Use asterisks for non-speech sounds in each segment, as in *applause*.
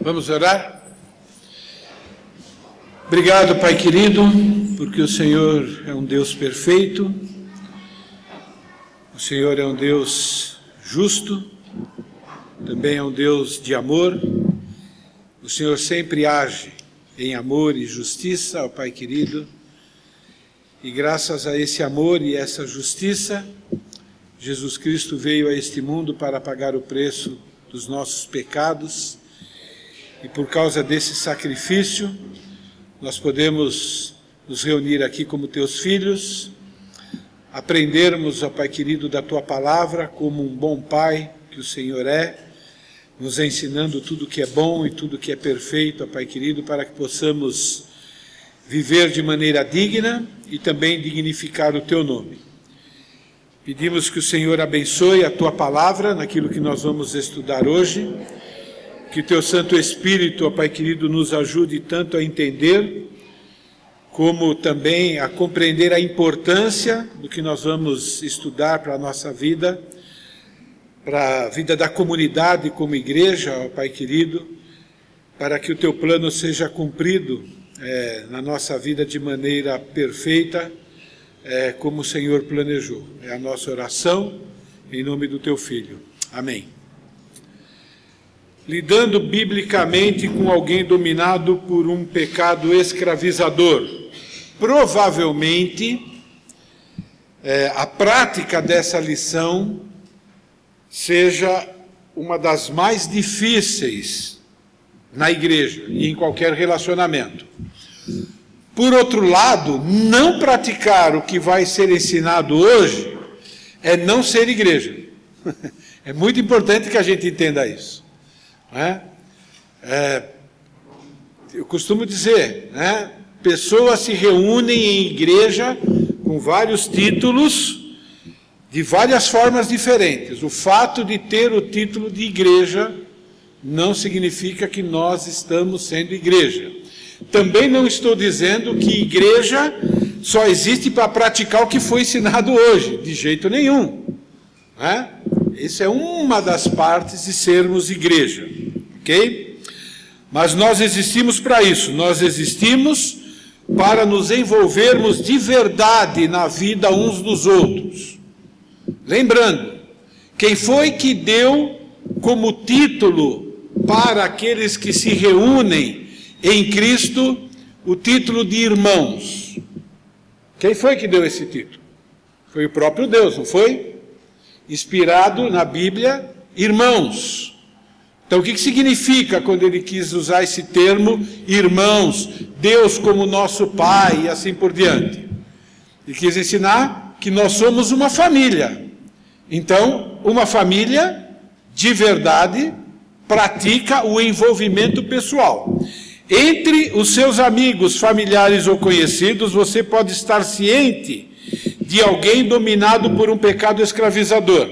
Vamos orar? Obrigado, Pai querido, porque o Senhor é um Deus perfeito, o Senhor é um Deus justo, também é um Deus de amor. O Senhor sempre age em amor e justiça, ó Pai querido, e graças a esse amor e essa justiça, Jesus Cristo veio a este mundo para pagar o preço dos nossos pecados, e por causa desse sacrifício, nós podemos nos reunir aqui como teus filhos, aprendermos, ó Pai querido, da tua palavra como um bom Pai que o Senhor é, nos ensinando tudo que é bom e tudo que é perfeito, ó Pai querido, para que possamos viver de maneira digna e também dignificar o teu nome. Pedimos que o Senhor abençoe a tua palavra naquilo que nós vamos estudar hoje que teu Santo Espírito, ó Pai querido, nos ajude tanto a entender, como também a compreender a importância do que nós vamos estudar para a nossa vida, para a vida da comunidade como igreja, ó Pai querido, para que o teu plano seja cumprido é, na nossa vida de maneira perfeita, é, como o Senhor planejou. É a nossa oração, em nome do teu Filho. Amém lidando biblicamente com alguém dominado por um pecado escravizador. Provavelmente, é, a prática dessa lição seja uma das mais difíceis na igreja e em qualquer relacionamento. Por outro lado, não praticar o que vai ser ensinado hoje é não ser igreja. *laughs* É muito importante que a gente entenda isso. Né? É, eu costumo dizer, né? pessoas se reúnem em igreja com vários títulos, de várias formas diferentes. O fato de ter o título de igreja não significa que nós estamos sendo igreja. Também não estou dizendo que igreja só existe para praticar o que foi ensinado hoje, de jeito nenhum. Né? Isso é uma das partes de sermos igreja ok? Mas nós existimos para isso, nós existimos para nos envolvermos de verdade na vida uns dos outros. Lembrando, quem foi que deu como título para aqueles que se reúnem em Cristo o título de irmãos? Quem foi que deu esse título? Foi o próprio Deus, não foi? Inspirado na Bíblia, irmãos. Então, o que, significa quando ele quis usar esse termo, irmãos, Deus como nosso Pai e assim por diante? Ele quis ensinar que nós somos uma família. Então, uma família de verdade pratica o envolvimento pessoal. Entre os seus amigos, familiares ou conhecidos, você pode estar ciente de alguém dominado por um pecado escravizador.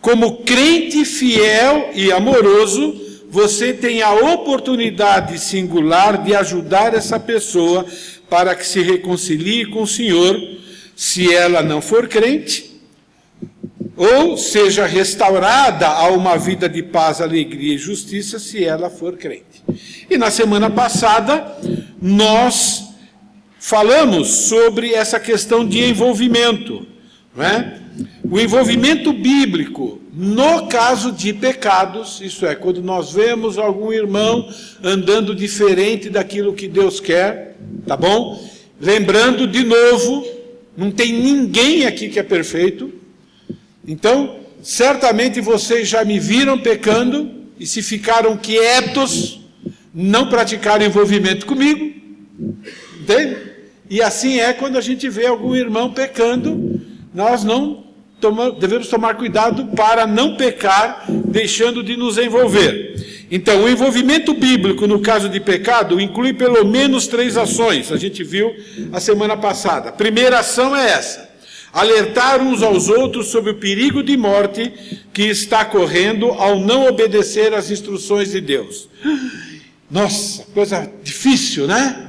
Como crente fiel e amoroso, você tem a oportunidade singular de ajudar essa pessoa para que se reconcilie com o Senhor, se ela não for crente, ou seja restaurada a uma vida de paz, alegria e justiça, se ela for crente. E na semana passada, nós falamos sobre essa questão de envolvimento, não é? O envolvimento bíblico no caso de pecados, isso é, quando nós vemos algum irmão andando diferente daquilo que Deus quer, tá bom? Lembrando de novo, não tem ninguém aqui que é perfeito. Então, certamente vocês já me viram pecando e se ficaram quietos, não praticaram envolvimento comigo. Entende? E assim é quando a gente vê algum irmão pecando, nós não devemos tomar cuidado para não pecar, deixando de nos envolver. Então, o envolvimento bíblico no caso de pecado inclui pelo menos três ações, a gente viu a semana passada. A primeira ação é essa: alertar uns aos outros sobre o perigo de morte que está correndo ao não obedecer às instruções de Deus. Nossa, coisa difícil, né?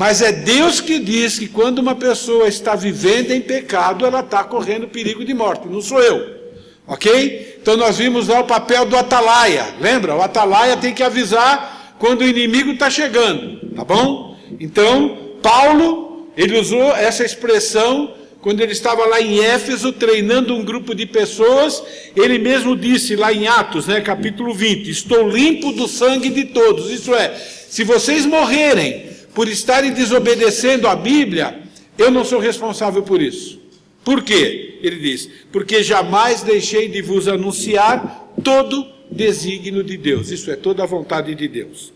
Mas é Deus que diz que quando uma pessoa está vivendo em pecado, ela está correndo perigo de morte, não sou eu. Ok? Então nós vimos lá o papel do atalaia. Lembra? O atalaia tem que avisar quando o inimigo está chegando. Tá bom? Então, Paulo, ele usou essa expressão quando ele estava lá em Éfeso treinando um grupo de pessoas, ele mesmo disse lá em Atos, né, capítulo 20: Estou limpo do sangue de todos. Isso é, se vocês morrerem por estarem desobedecendo a Bíblia, eu não sou responsável por isso. Por quê? Ele diz: Porque jamais deixei de vos anunciar todo desígnio de Deus. Isso é, toda a vontade de Deus.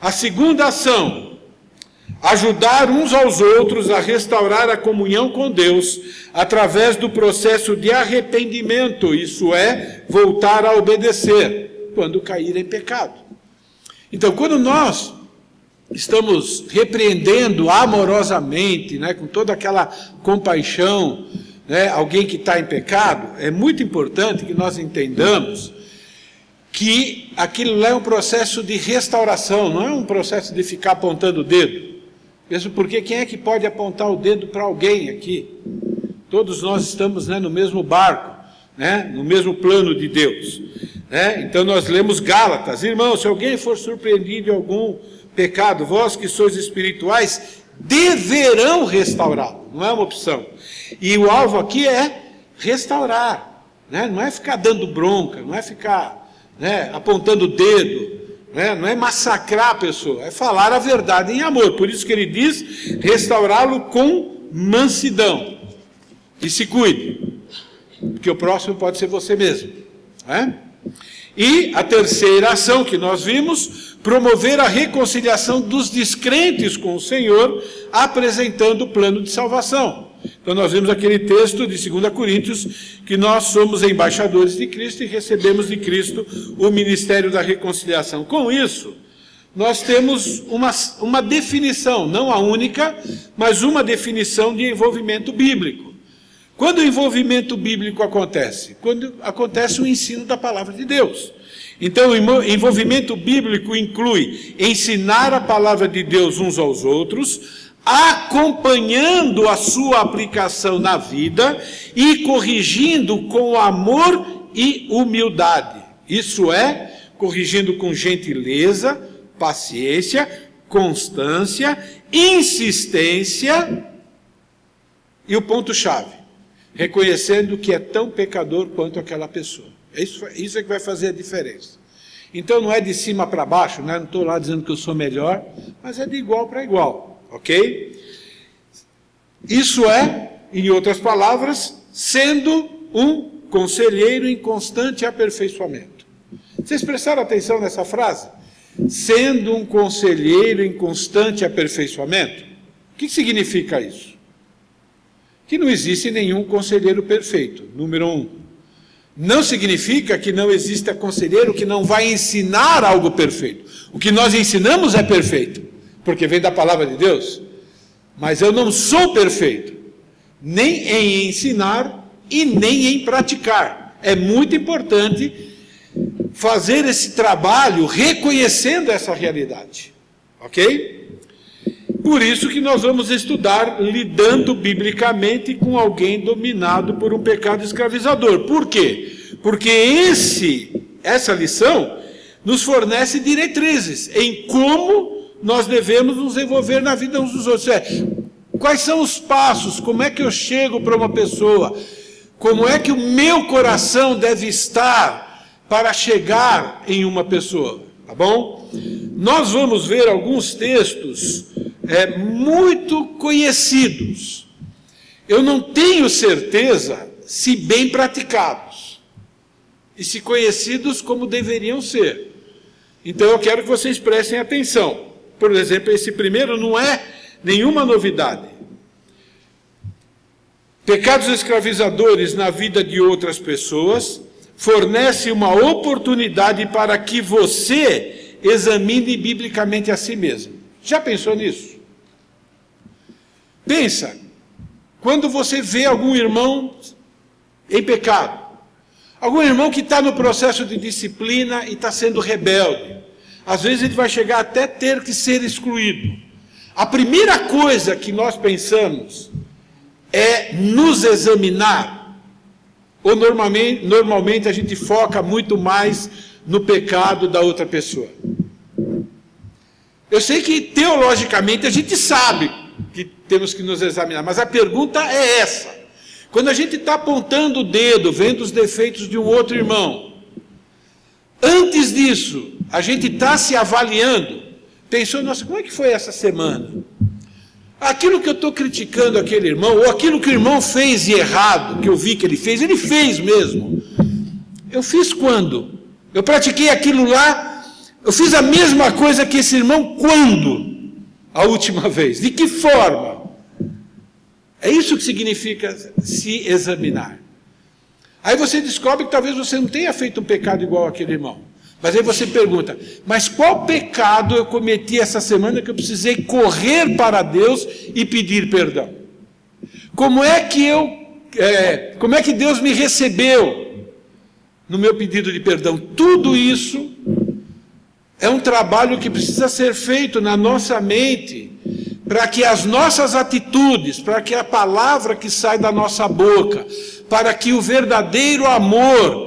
A segunda ação ajudar uns aos outros a restaurar a comunhão com Deus através do processo de arrependimento, isso é, voltar a obedecer quando cair em pecado. Então, quando nós estamos repreendendo amorosamente, né, com toda aquela compaixão, né, alguém que está em pecado, é muito importante que nós entendamos que aquilo lá é um processo de restauração, não é um processo de ficar apontando o dedo. Mesmo porque quem é que pode apontar o dedo para alguém aqui? Todos nós estamos né, no mesmo barco, né, no mesmo plano de Deus. Né? Então nós lemos Gálatas, irmãos, se alguém for surpreendido em algum pecado, vós que sois espirituais, deverão restaurá-lo, não é uma opção. E o alvo aqui é restaurar, né? não é ficar dando bronca, não é ficar né, apontando o dedo, né? não é massacrar a pessoa, é falar a verdade em amor. Por isso que ele diz: restaurá-lo com mansidão. E se cuide, porque o próximo pode ser você mesmo. Né? E a terceira ação que nós vimos, promover a reconciliação dos descrentes com o Senhor, apresentando o plano de salvação. Então, nós vimos aquele texto de 2 Coríntios, que nós somos embaixadores de Cristo e recebemos de Cristo o ministério da reconciliação. Com isso, nós temos uma, uma definição, não a única, mas uma definição de envolvimento bíblico. Quando o envolvimento bíblico acontece? Quando acontece o ensino da palavra de Deus. Então, o envolvimento bíblico inclui ensinar a palavra de Deus uns aos outros, acompanhando a sua aplicação na vida e corrigindo com amor e humildade. Isso é, corrigindo com gentileza, paciência, constância, insistência e o ponto-chave, reconhecendo que é tão pecador quanto aquela pessoa. É isso, isso é que vai fazer a diferença. Então não é de cima para baixo, né? não estou lá dizendo que eu sou melhor, mas é de igual para igual. Ok? Isso é, em outras palavras, sendo um conselheiro em constante aperfeiçoamento. Vocês prestaram atenção nessa frase? Sendo um conselheiro em constante aperfeiçoamento? O que significa isso? Que não existe nenhum conselheiro perfeito, número um. Não significa que não exista conselheiro que não vai ensinar algo perfeito. O que nós ensinamos é perfeito porque vem da palavra de Deus. Mas eu não sou perfeito, nem em ensinar e nem em praticar. É muito importante fazer esse trabalho reconhecendo essa realidade. Ok? Por isso que nós vamos estudar lidando biblicamente com alguém dominado por um pecado escravizador. Por quê? Porque esse, essa lição nos fornece diretrizes em como nós devemos nos envolver na vida uns dos outros. É, quais são os passos? Como é que eu chego para uma pessoa? Como é que o meu coração deve estar para chegar em uma pessoa? Tá bom? Nós vamos ver alguns textos é, muito conhecidos. Eu não tenho certeza se bem praticados e se conhecidos como deveriam ser. Então eu quero que vocês prestem atenção. Por exemplo, esse primeiro não é nenhuma novidade. Pecados escravizadores na vida de outras pessoas fornece uma oportunidade para que você examine biblicamente a si mesmo. Já pensou nisso? Pensa, quando você vê algum irmão em pecado, algum irmão que está no processo de disciplina e está sendo rebelde, às vezes ele vai chegar até ter que ser excluído. A primeira coisa que nós pensamos é nos examinar. Ou normalmente, normalmente a gente foca muito mais no pecado da outra pessoa? Eu sei que teologicamente a gente sabe que temos que nos examinar, mas a pergunta é essa. Quando a gente está apontando o dedo, vendo os defeitos de um outro irmão, antes disso, a gente está se avaliando, pensou, nossa, como é que foi essa semana? Aquilo que eu estou criticando aquele irmão, ou aquilo que o irmão fez de errado, que eu vi que ele fez, ele fez mesmo. Eu fiz quando? Eu pratiquei aquilo lá, eu fiz a mesma coisa que esse irmão quando? A última vez. De que forma? É isso que significa se examinar. Aí você descobre que talvez você não tenha feito um pecado igual aquele irmão. Mas aí você pergunta: mas qual pecado eu cometi essa semana que eu precisei correr para Deus e pedir perdão? Como é que eu, é, como é que Deus me recebeu no meu pedido de perdão? Tudo isso é um trabalho que precisa ser feito na nossa mente para que as nossas atitudes, para que a palavra que sai da nossa boca, para que o verdadeiro amor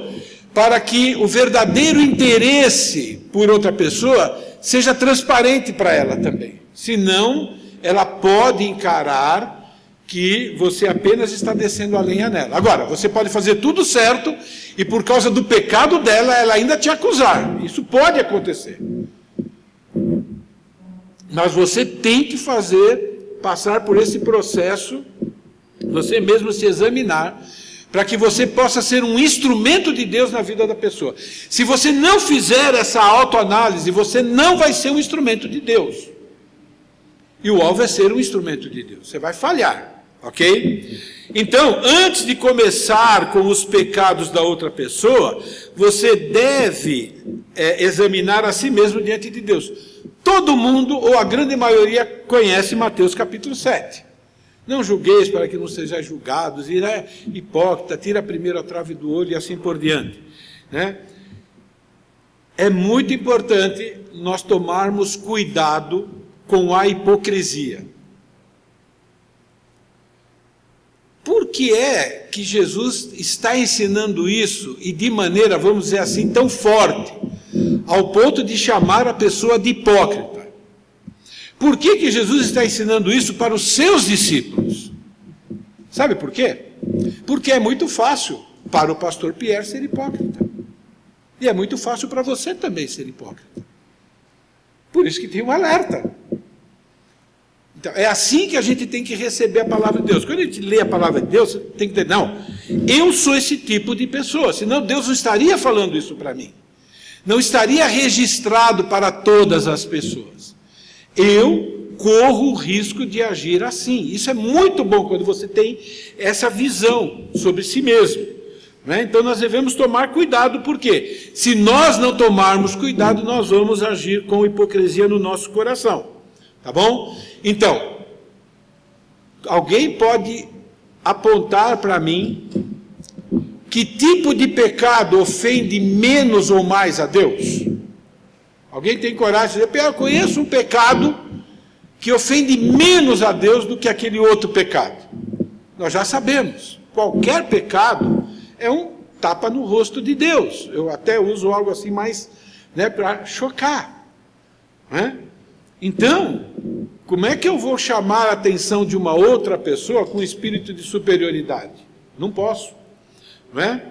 para que o verdadeiro interesse por outra pessoa seja transparente para ela também. Senão, ela pode encarar que você apenas está descendo a lenha nela. Agora, você pode fazer tudo certo e por causa do pecado dela, ela ainda te acusar. Isso pode acontecer. Mas você tem que fazer, passar por esse processo, você mesmo se examinar para que você possa ser um instrumento de Deus na vida da pessoa. Se você não fizer essa autoanálise, você não vai ser um instrumento de Deus. E o alvo é ser um instrumento de Deus. Você vai falhar, ok? Então, antes de começar com os pecados da outra pessoa, você deve é, examinar a si mesmo diante de Deus. Todo mundo, ou a grande maioria, conhece Mateus capítulo 7. Não julgueis para que não sejais julgados, e é hipócrita, tira primeiro a trave do olho e assim por diante. Né? É muito importante nós tomarmos cuidado com a hipocrisia. Por que é que Jesus está ensinando isso e de maneira, vamos dizer assim, tão forte, ao ponto de chamar a pessoa de hipócrita? Por que, que Jesus está ensinando isso para os seus discípulos? Sabe por quê? Porque é muito fácil para o pastor Pierre ser hipócrita. E é muito fácil para você também ser hipócrita. Por isso que tem um alerta. Então, é assim que a gente tem que receber a palavra de Deus. Quando a gente lê a palavra de Deus, tem que ter, não, eu sou esse tipo de pessoa, senão Deus não estaria falando isso para mim. Não estaria registrado para todas as pessoas eu corro o risco de agir assim. Isso é muito bom quando você tem essa visão sobre si mesmo. Né? Então nós devemos tomar cuidado, porque se nós não tomarmos cuidado, nós vamos agir com hipocrisia no nosso coração. Tá bom? Então, alguém pode apontar para mim que tipo de pecado ofende menos ou mais a Deus? Alguém tem coragem de dizer, eu conheço um pecado que ofende menos a Deus do que aquele outro pecado. Nós já sabemos, qualquer pecado é um tapa no rosto de Deus. Eu até uso algo assim mais né, para chocar. Né? Então, como é que eu vou chamar a atenção de uma outra pessoa com espírito de superioridade? Não posso. Não é?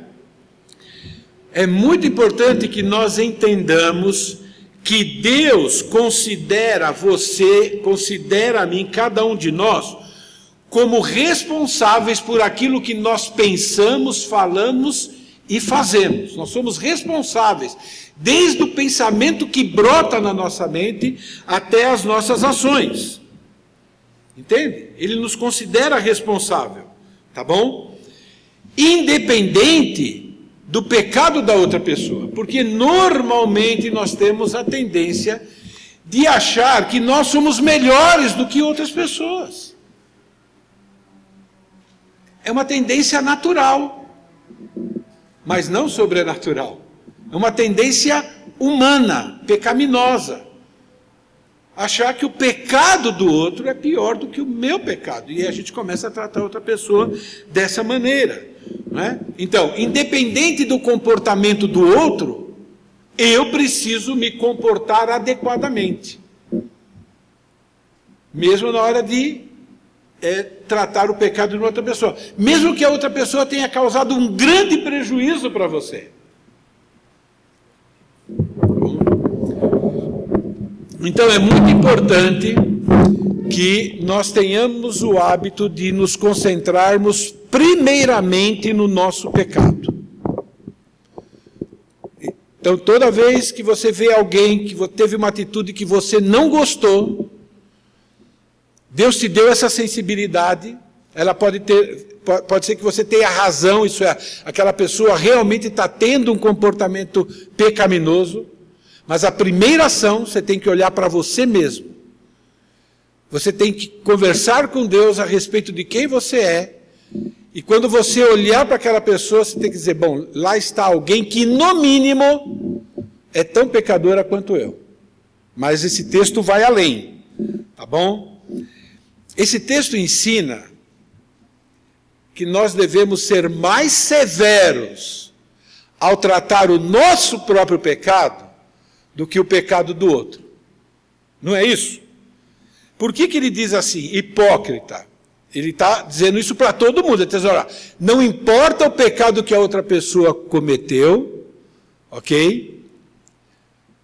é muito importante que nós entendamos que Deus considera você, considera a mim, cada um de nós, como responsáveis por aquilo que nós pensamos, falamos e fazemos. Nós somos responsáveis, desde o pensamento que brota na nossa mente até as nossas ações. Entende? Ele nos considera responsável, tá bom? Independente do pecado da outra pessoa, porque normalmente nós temos a tendência de achar que nós somos melhores do que outras pessoas. É uma tendência natural, mas não sobrenatural. É uma tendência humana, pecaminosa. Achar que o pecado do outro é pior do que o meu pecado. E a gente começa a tratar outra pessoa dessa maneira. É? Então, independente do comportamento do outro, eu preciso me comportar adequadamente. Mesmo na hora de é, tratar o pecado de outra pessoa. Mesmo que a outra pessoa tenha causado um grande prejuízo para você. Então é muito importante que nós tenhamos o hábito de nos concentrarmos primeiramente no nosso pecado. Então, toda vez que você vê alguém que teve uma atitude que você não gostou, Deus te deu essa sensibilidade, ela pode ter, pode ser que você tenha razão, isso é, aquela pessoa realmente está tendo um comportamento pecaminoso, mas a primeira ação você tem que olhar para você mesmo. Você tem que conversar com Deus a respeito de quem você é. E quando você olhar para aquela pessoa, você tem que dizer: bom, lá está alguém que, no mínimo, é tão pecadora quanto eu. Mas esse texto vai além, tá bom? Esse texto ensina que nós devemos ser mais severos ao tratar o nosso próprio pecado do que o pecado do outro. Não é isso? Por que, que ele diz assim, hipócrita? Ele está dizendo isso para todo mundo. Ele diz, não importa o pecado que a outra pessoa cometeu, ok?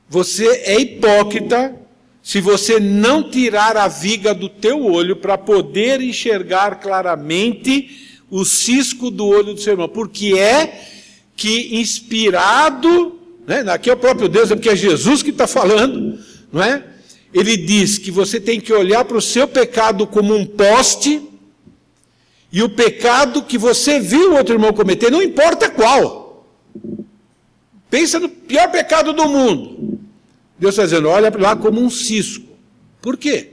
Você é hipócrita se você não tirar a viga do teu olho para poder enxergar claramente o cisco do olho do seu irmão. Porque é que inspirado né? Aqui é o próprio Deus, é porque é Jesus que está falando, não é? Ele diz que você tem que olhar para o seu pecado como um poste, e o pecado que você viu o outro irmão cometer, não importa qual. Pensa no pior pecado do mundo. Deus está dizendo, olha lá como um cisco. Por quê?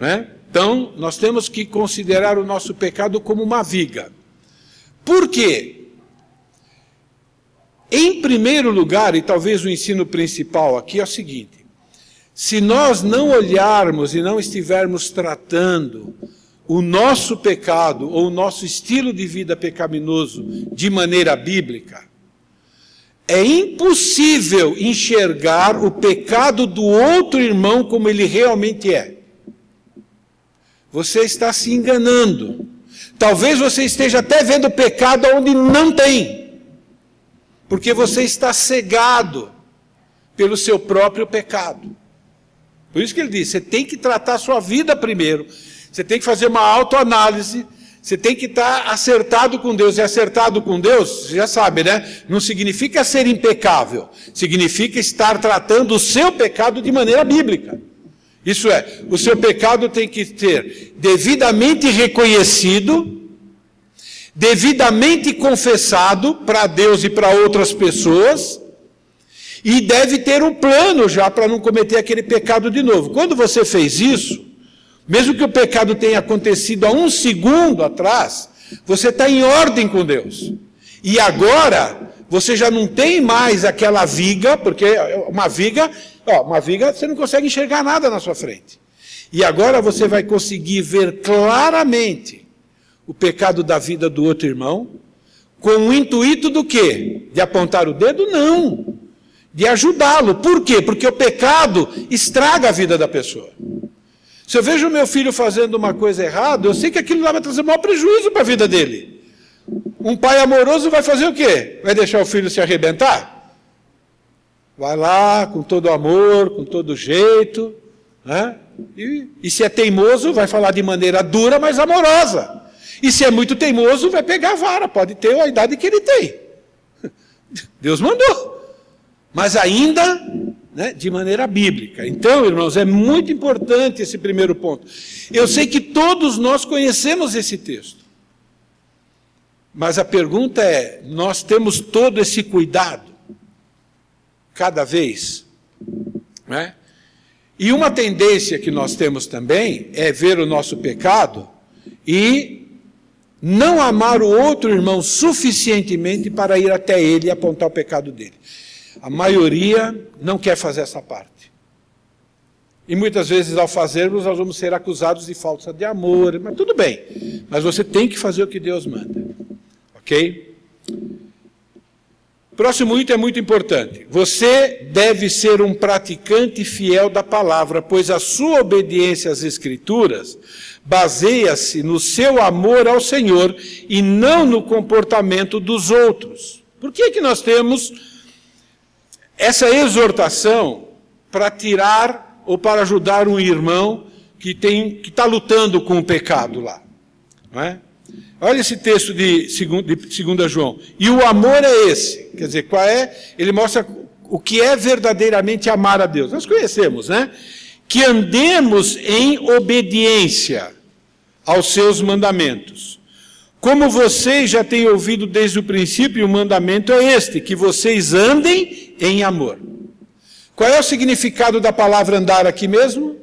É? Então, nós temos que considerar o nosso pecado como uma viga. Por quê? Em primeiro lugar, e talvez o ensino principal aqui é o seguinte: se nós não olharmos e não estivermos tratando o nosso pecado ou o nosso estilo de vida pecaminoso de maneira bíblica, é impossível enxergar o pecado do outro irmão como ele realmente é. Você está se enganando. Talvez você esteja até vendo pecado onde não tem porque você está cegado pelo seu próprio pecado. Por isso que ele diz: você tem que tratar a sua vida primeiro, você tem que fazer uma autoanálise, você tem que estar acertado com Deus. E acertado com Deus, você já sabe, né? Não significa ser impecável, significa estar tratando o seu pecado de maneira bíblica. Isso é, o seu pecado tem que ser devidamente reconhecido devidamente confessado para Deus e para outras pessoas, e deve ter um plano já para não cometer aquele pecado de novo. Quando você fez isso, mesmo que o pecado tenha acontecido há um segundo atrás, você está em ordem com Deus. E agora você já não tem mais aquela viga, porque uma viga, ó, uma viga você não consegue enxergar nada na sua frente. E agora você vai conseguir ver claramente o pecado da vida do outro irmão, com o intuito do quê? De apontar o dedo? Não. De ajudá-lo. Por quê? Porque o pecado estraga a vida da pessoa. Se eu vejo meu filho fazendo uma coisa errada, eu sei que aquilo vai trazer maior prejuízo para a vida dele. Um pai amoroso vai fazer o quê? Vai deixar o filho se arrebentar? Vai lá com todo amor, com todo jeito, né? E, e se é teimoso, vai falar de maneira dura, mas amorosa. E se é muito teimoso, vai pegar a vara, pode ter a idade que ele tem. *laughs* Deus mandou. Mas ainda né, de maneira bíblica. Então, irmãos, é muito importante esse primeiro ponto. Eu sei que todos nós conhecemos esse texto. Mas a pergunta é: nós temos todo esse cuidado cada vez? Né? E uma tendência que nós temos também é ver o nosso pecado e não amar o outro irmão suficientemente para ir até ele e apontar o pecado dele. A maioria não quer fazer essa parte. E muitas vezes, ao fazermos, nós vamos ser acusados de falta de amor, mas tudo bem. Mas você tem que fazer o que Deus manda. Ok? Próximo item é muito importante. Você deve ser um praticante fiel da palavra, pois a sua obediência às Escrituras baseia-se no seu amor ao Senhor e não no comportamento dos outros. Por que, que nós temos essa exortação para tirar ou para ajudar um irmão que que está lutando com o pecado lá? Não é? Olha esse texto de 2 João. E o amor é esse. Quer dizer, qual é? Ele mostra o que é verdadeiramente amar a Deus. Nós conhecemos, né? Que andemos em obediência aos seus mandamentos. Como vocês já têm ouvido desde o princípio, o mandamento é este: que vocês andem em amor. Qual é o significado da palavra andar aqui mesmo?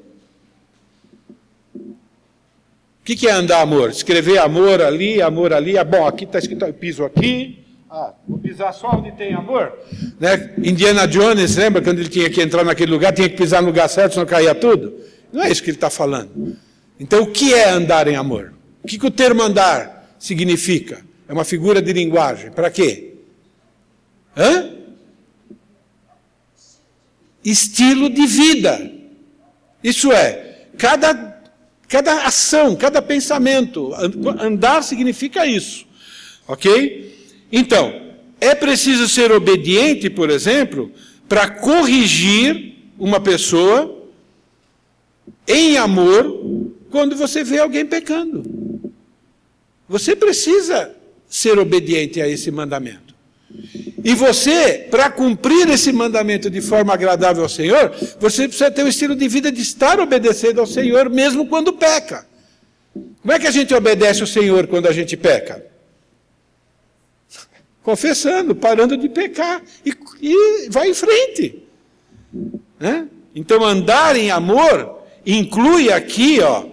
O que, que é andar amor? Escrever amor ali, amor ali. Ah, bom, aqui está escrito, piso aqui. Ah, vou pisar só onde tem amor. Né? Indiana Jones, lembra quando ele tinha que entrar naquele lugar, tinha que pisar no lugar certo, senão caía tudo? Não é isso que ele está falando. Então, o que é andar em amor? O que, que o termo andar significa? É uma figura de linguagem. Para quê? Hã? Estilo de vida. Isso é, cada Cada ação, cada pensamento. Andar significa isso. Ok? Então, é preciso ser obediente, por exemplo, para corrigir uma pessoa em amor quando você vê alguém pecando. Você precisa ser obediente a esse mandamento. E você, para cumprir esse mandamento de forma agradável ao Senhor, você precisa ter um estilo de vida de estar obedecendo ao Senhor, mesmo quando peca. Como é que a gente obedece ao Senhor quando a gente peca? Confessando, parando de pecar e, e vai em frente. Né? Então, andar em amor inclui aqui, ó,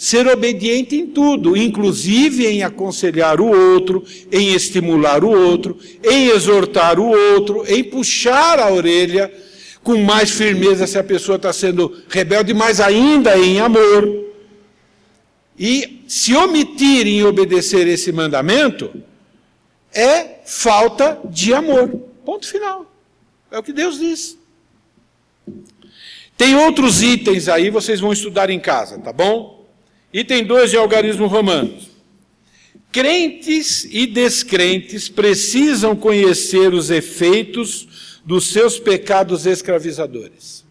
ser obediente em tudo, inclusive em aconselhar o outro, em estimular o outro, em exortar o outro, em puxar a orelha com mais firmeza se a pessoa está sendo rebelde, mas ainda em amor. E se omitir em obedecer esse mandamento é falta de amor. Ponto final. É o que Deus diz. Tem outros itens aí, vocês vão estudar em casa, tá bom? Item 2 de algarismo romano. Crentes e descrentes precisam conhecer os efeitos dos seus pecados escravizadores.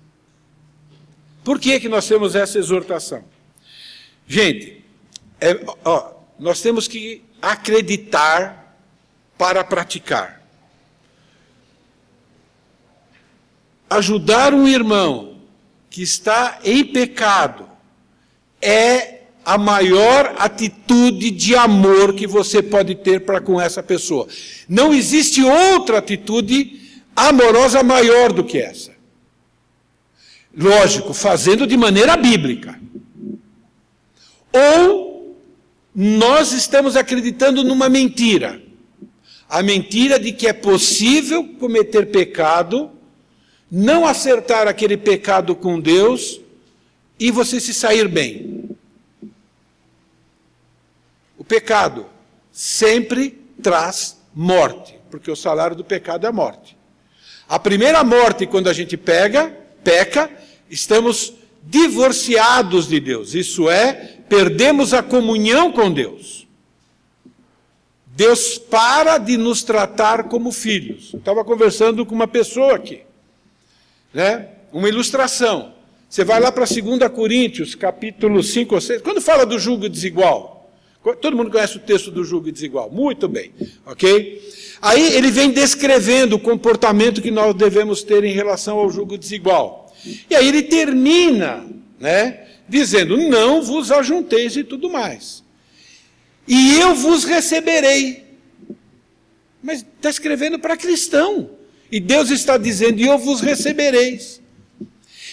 Por que, que nós temos essa exortação? Gente, é, ó, nós temos que acreditar para praticar. Ajudar um irmão que está em pecado é a maior atitude de amor que você pode ter para com essa pessoa. Não existe outra atitude amorosa maior do que essa. Lógico, fazendo de maneira bíblica. Ou nós estamos acreditando numa mentira. A mentira de que é possível cometer pecado, não acertar aquele pecado com Deus e você se sair bem. Pecado sempre traz morte, porque o salário do pecado é a morte. A primeira morte, quando a gente pega, peca, estamos divorciados de Deus. Isso é, perdemos a comunhão com Deus. Deus para de nos tratar como filhos. Eu estava conversando com uma pessoa aqui, né? uma ilustração. Você vai lá para 2 Coríntios, capítulo 5 ou 6, quando fala do julgo desigual. Todo mundo conhece o texto do julgo desigual. Muito bem, ok? Aí ele vem descrevendo o comportamento que nós devemos ter em relação ao julgo desigual. E aí ele termina, né, dizendo: Não vos ajunteis e tudo mais. E eu vos receberei. Mas está escrevendo para cristão. E Deus está dizendo: E eu vos recebereis.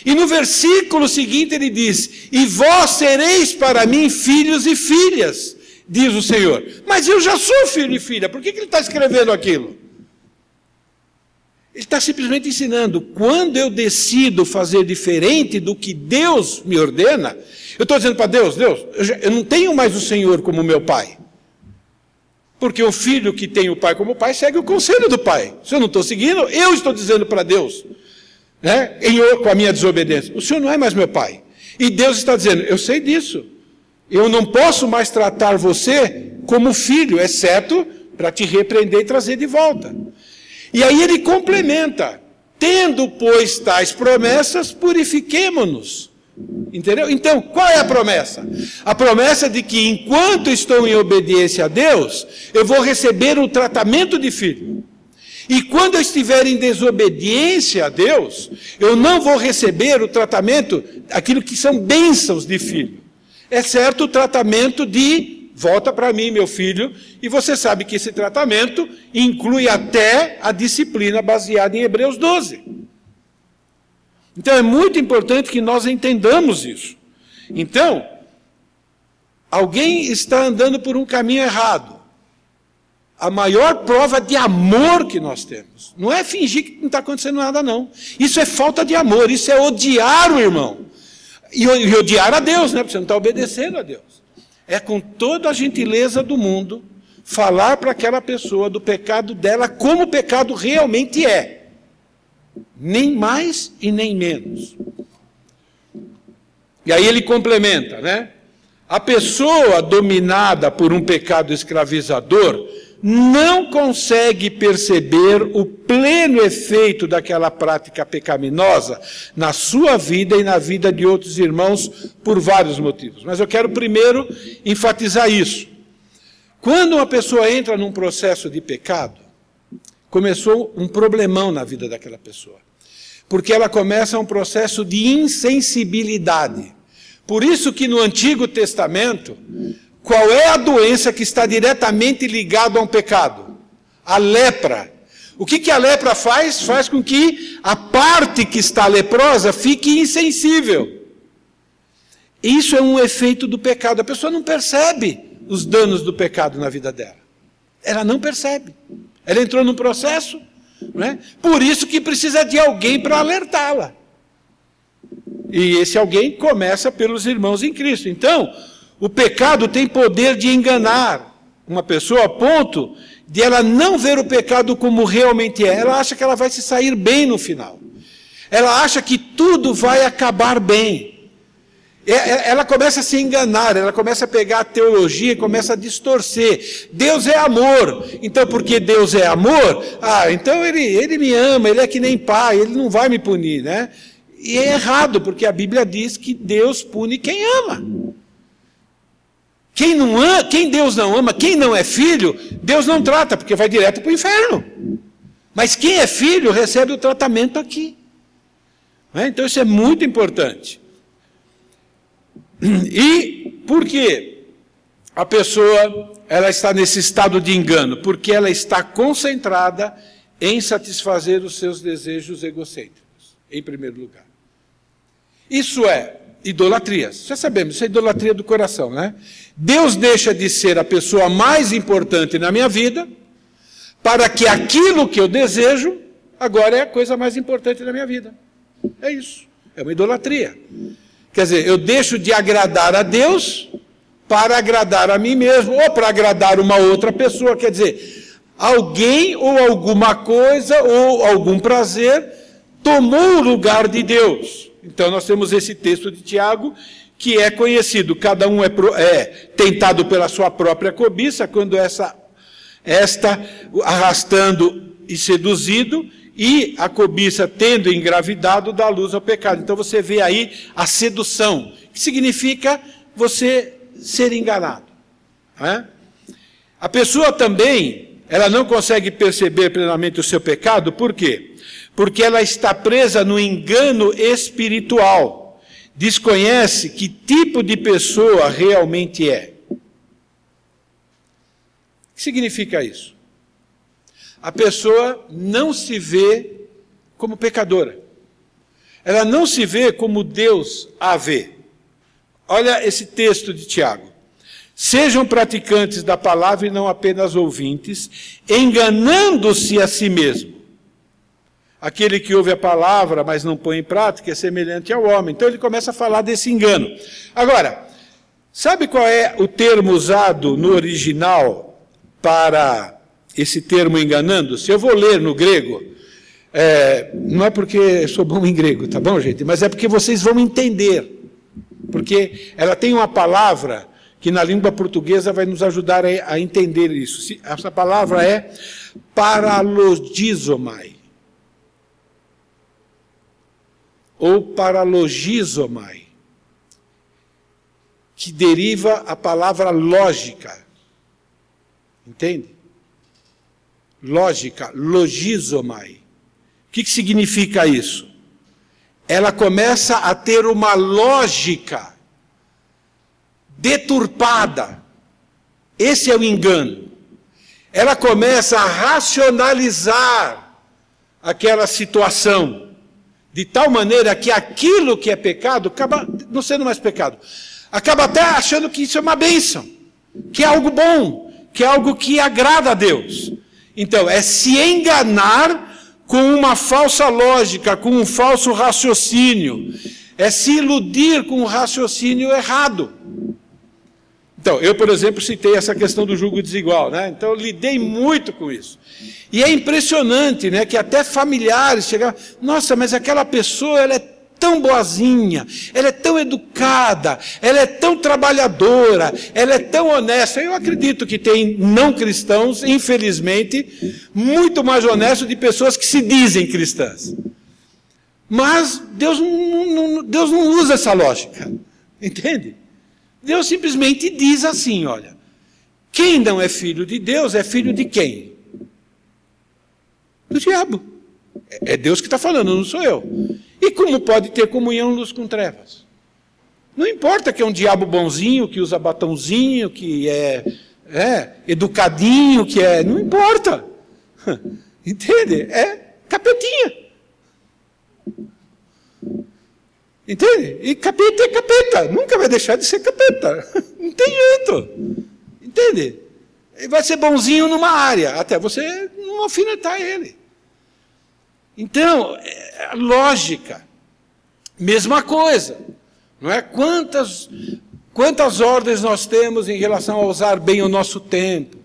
E no versículo seguinte ele diz: E vós sereis para mim filhos e filhas diz o Senhor. Mas eu já sou filho e filha, por que, que ele está escrevendo aquilo? Ele está simplesmente ensinando: quando eu decido fazer diferente do que Deus me ordena, eu estou dizendo para Deus: Deus, eu, já, eu não tenho mais o Senhor como meu pai. Porque o filho que tem o pai como pai segue o conselho do pai. Se eu não estou seguindo, eu estou dizendo para Deus, né, em, com a minha desobediência: o senhor não é mais meu pai. E Deus está dizendo: eu sei disso. Eu não posso mais tratar você como filho, exceto para te repreender e trazer de volta. E aí ele complementa: tendo, pois, tais promessas, purifiquemo-nos. Entendeu? Então, qual é a promessa? A promessa de que enquanto estou em obediência a Deus, eu vou receber o tratamento de filho. E quando eu estiver em desobediência a Deus, eu não vou receber o tratamento, aquilo que são bênçãos de filho. É certo o tratamento de volta para mim, meu filho, e você sabe que esse tratamento inclui até a disciplina baseada em Hebreus 12. Então é muito importante que nós entendamos isso. Então, alguém está andando por um caminho errado. A maior prova de amor que nós temos não é fingir que não está acontecendo nada, não. Isso é falta de amor, isso é odiar o irmão. E, e odiar a Deus, né? Porque você não está obedecendo a Deus. É com toda a gentileza do mundo falar para aquela pessoa do pecado dela como o pecado realmente é nem mais e nem menos. E aí ele complementa, né? A pessoa dominada por um pecado escravizador não consegue perceber o pleno efeito daquela prática pecaminosa na sua vida e na vida de outros irmãos por vários motivos. Mas eu quero primeiro enfatizar isso. Quando uma pessoa entra num processo de pecado, começou um problemão na vida daquela pessoa. Porque ela começa um processo de insensibilidade. Por isso que no Antigo Testamento, qual é a doença que está diretamente ligada a um pecado? A lepra. O que, que a lepra faz? Faz com que a parte que está leprosa fique insensível. Isso é um efeito do pecado. A pessoa não percebe os danos do pecado na vida dela. Ela não percebe. Ela entrou num processo, né? por isso que precisa de alguém para alertá-la. E esse alguém começa pelos irmãos em Cristo. Então, o pecado tem poder de enganar uma pessoa a ponto de ela não ver o pecado como realmente é. Ela acha que ela vai se sair bem no final. Ela acha que tudo vai acabar bem. É, é, ela começa a se enganar, ela começa a pegar a teologia e começa a distorcer. Deus é amor, então porque Deus é amor, ah, então ele, ele me ama, ele é que nem pai, ele não vai me punir, né? E é errado, porque a Bíblia diz que Deus pune quem ama. Quem, não ama, quem Deus não ama, quem não é filho, Deus não trata, porque vai direto para o inferno. Mas quem é filho recebe o tratamento aqui. Né? Então isso é muito importante. *clears throat* E por que a pessoa ela está nesse estado de engano? Porque ela está concentrada em satisfazer os seus desejos egocêntricos, em primeiro lugar. Isso é idolatria. Já sabemos, isso é idolatria do coração, né? Deus deixa de ser a pessoa mais importante na minha vida, para que aquilo que eu desejo agora é a coisa mais importante da minha vida. É isso. É uma idolatria. Quer dizer, eu deixo de agradar a Deus para agradar a mim mesmo, ou para agradar uma outra pessoa. Quer dizer, alguém ou alguma coisa ou algum prazer tomou o lugar de Deus. Então nós temos esse texto de Tiago que é conhecido, cada um é, é tentado pela sua própria cobiça, quando essa esta arrastando e seduzido, e a cobiça, tendo engravidado, dá luz ao pecado. Então você vê aí a sedução, que significa você ser enganado. É? A pessoa também, ela não consegue perceber plenamente o seu pecado, por quê? Porque ela está presa no engano espiritual, desconhece que tipo de pessoa realmente é. O que significa isso? a pessoa não se vê como pecadora. Ela não se vê como Deus a vê. Olha esse texto de Tiago. Sejam praticantes da palavra e não apenas ouvintes, enganando-se a si mesmo. Aquele que ouve a palavra, mas não põe em prática, é semelhante ao homem. Então ele começa a falar desse engano. Agora, sabe qual é o termo usado no original para esse termo enganando-se, eu vou ler no grego. É, não é porque sou bom em grego, tá bom, gente? Mas é porque vocês vão entender. Porque ela tem uma palavra que na língua portuguesa vai nos ajudar a, entender isso. Essa palavra é paralogizomai. Ou paralogizomai. Que deriva a palavra lógica. Entende? Lógica, logizomai. O que, que significa isso? Ela começa a ter uma lógica deturpada. Esse é o engano. Ela começa a racionalizar aquela situação, de tal maneira que aquilo que é pecado acaba não sendo mais pecado. Acaba até achando que isso é uma bênção, que é algo bom, que é algo que agrada a Deus. Então, é se enganar com uma falsa lógica, com um falso raciocínio, é se iludir com um raciocínio errado. Então, eu, por exemplo, citei essa questão do julgo desigual, né? Então, eu lidei muito com isso. E é impressionante, né, que até familiares chegavam, nossa, mas aquela pessoa, ela é tão boazinha, ela é tão educada, ela é tão trabalhadora, ela é tão honesta. Eu acredito que tem não cristãos, infelizmente, muito mais honestos de pessoas que se dizem cristãs. Mas Deus não, não, Deus não usa essa lógica, entende? Deus simplesmente diz assim: olha, quem não é filho de Deus é filho de quem? Do diabo. É Deus que está falando, não sou eu. E como pode ter comunhão luz com trevas? Não importa que é um diabo bonzinho, que usa batonzinho, que é, é educadinho, que é. Não importa. *laughs* Entende? É capetinha. Entende? E capeta é capeta, nunca vai deixar de ser capeta. *laughs* Não tem jeito. Entende? Ele vai ser bonzinho numa área, até você não alfinetar ele. Então, é lógica. Mesma coisa. Não é? Quantas, quantas ordens nós temos em relação a usar bem o nosso tempo?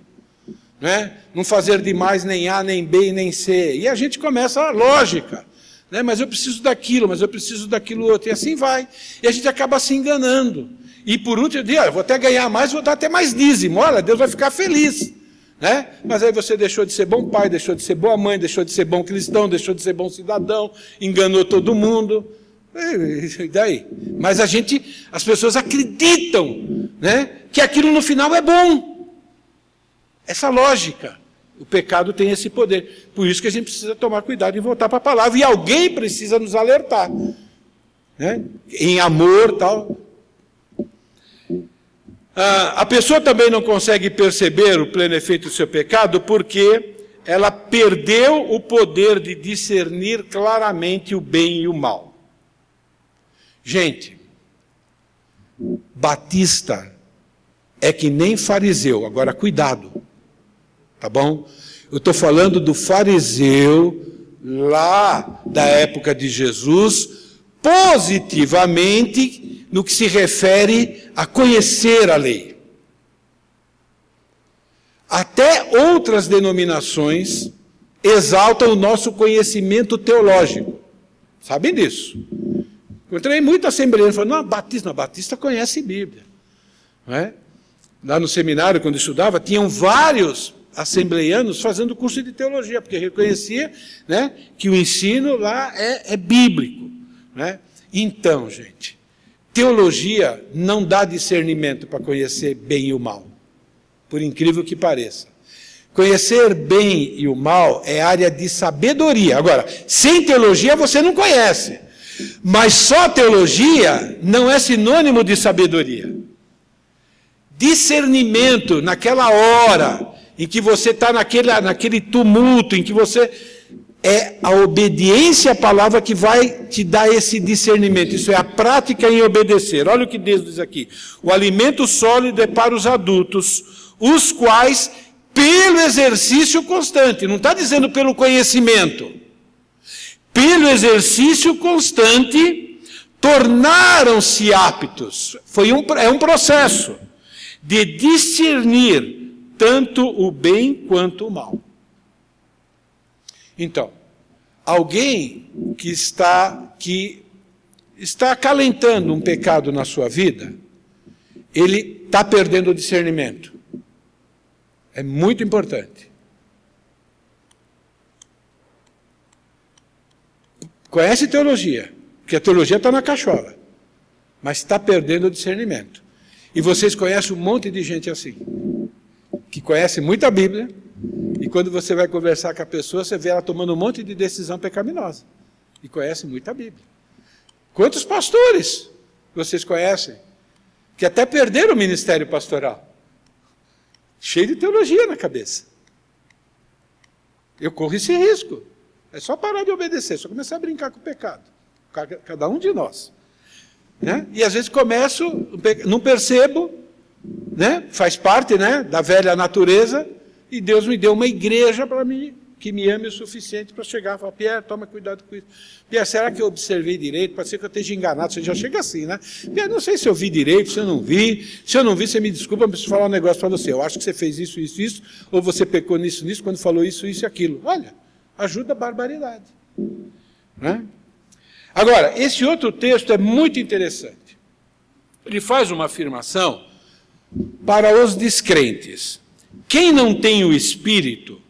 Não, é? não fazer demais nem A, nem B, nem C. E a gente começa a lógica. Né? Mas eu preciso daquilo, mas eu preciso daquilo outro. E assim vai. E a gente acaba se enganando. E por último, eu eu vou até ganhar mais, vou dar até mais dízimo. Olha, Deus vai ficar feliz. Né? Mas aí você deixou de ser bom pai, deixou de ser boa mãe, deixou de ser bom cristão, deixou de ser bom cidadão, enganou todo mundo. E daí? Mas a gente, as pessoas acreditam né, que aquilo no final é bom. Essa lógica. O pecado tem esse poder. Por isso que a gente precisa tomar cuidado e voltar para a palavra. E alguém precisa nos alertar. Né? Em amor tal. Ah, a pessoa também não consegue perceber o pleno efeito do seu pecado porque ela perdeu o poder de discernir claramente o bem e o mal. Gente, Batista é que nem fariseu, agora cuidado. Tá bom? Eu estou falando do fariseu lá da época de Jesus, positivamente no que se refere a conhecer a lei. Até outras denominações exaltam o nosso conhecimento teológico. Sabem disso? Encontrei muita assembleia falando, não, Batista, não, Batista conhece Bíblia. Não é? Lá no seminário, quando estudava, tinham vários assembleianos fazendo curso de teologia, porque reconhecia né, que o ensino lá é, é bíblico. Né? Então, gente, teologia não dá discernimento para conhecer bem e o mal, por incrível que pareça. Conhecer bem e o mal é área de sabedoria. Agora, sem teologia você não conhece. Mas só teologia não é sinônimo de sabedoria. Discernimento naquela hora em que você está naquele, naquele tumulto, em que você. É a obediência à palavra que vai te dar esse discernimento. Isso é a prática em obedecer. Olha o que Deus diz aqui: o alimento sólido é para os adultos, os quais, pelo exercício constante, não está dizendo pelo conhecimento, pelo exercício constante, tornaram-se aptos. Foi um, é um processo de discernir tanto o bem quanto o mal. Então, alguém que está que está acalentando um pecado na sua vida, ele está perdendo o discernimento. É muito importante. Conhece teologia, porque a teologia está na cachola, mas está perdendo o discernimento. E vocês conhecem um monte de gente assim, que conhece muita Bíblia, e quando você vai conversar com a pessoa, você vê ela tomando um monte de decisão pecaminosa, e conhece muita Bíblia. Quantos pastores vocês conhecem que até perderam o ministério pastoral? Cheio de teologia na cabeça. Eu corro esse risco. É só parar de obedecer, só começar a brincar com o pecado. Cada um de nós. Né? E às vezes começo, não percebo, né? faz parte né? da velha natureza, e Deus me deu uma igreja para mim, que me ame o suficiente para chegar e falar, Pierre, toma cuidado com isso. Pierre, será que eu observei direito? Pode ser que eu esteja enganado, você já chega assim, né? Pierre, não sei se eu vi direito, se eu não vi. Se eu não vi, você me desculpa, eu preciso falar um negócio para você. Eu acho que você fez isso, isso, isso, ou você pecou nisso, nisso, quando falou isso, isso e aquilo. Olha, ajuda a barbaridade. Né? Agora, esse outro texto é muito interessante. Ele faz uma afirmação para os descrentes. Quem não tem o Espírito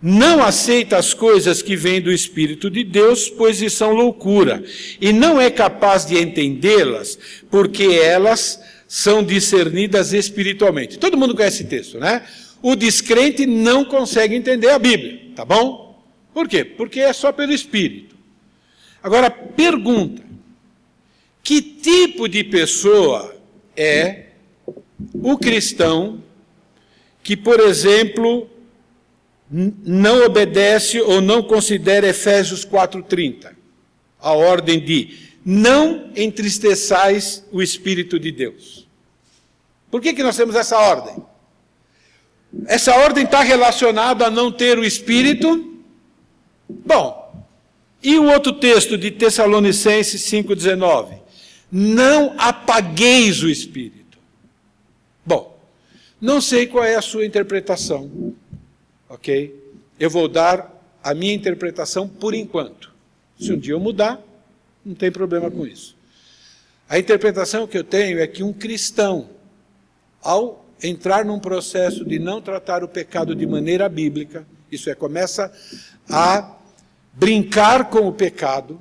não aceita as coisas que vêm do Espírito de Deus, pois são loucura, e não é capaz de entendê-las, porque elas são discernidas espiritualmente. Todo mundo conhece esse texto, né? O descrente não consegue entender a Bíblia, tá bom? Por quê? Porque é só pelo Espírito. Agora, pergunta: que tipo de pessoa é o cristão que, por exemplo, não obedece ou não considera Efésios 4:30, a ordem de não entristeçais o Espírito de Deus. Por que, que nós temos essa ordem? Essa ordem está relacionada a não ter o Espírito Bom, e o outro texto de Tessalonicenses 5,19? Não apagueis o espírito. Não sei qual é a sua interpretação, ok? Eu vou dar a minha interpretação por enquanto. Se um dia eu mudar, não tem problema com isso. A interpretação que eu tenho é que um cristão, ao entrar num processo de não tratar o pecado de maneira bíblica, isso é, começa a brincar com o pecado,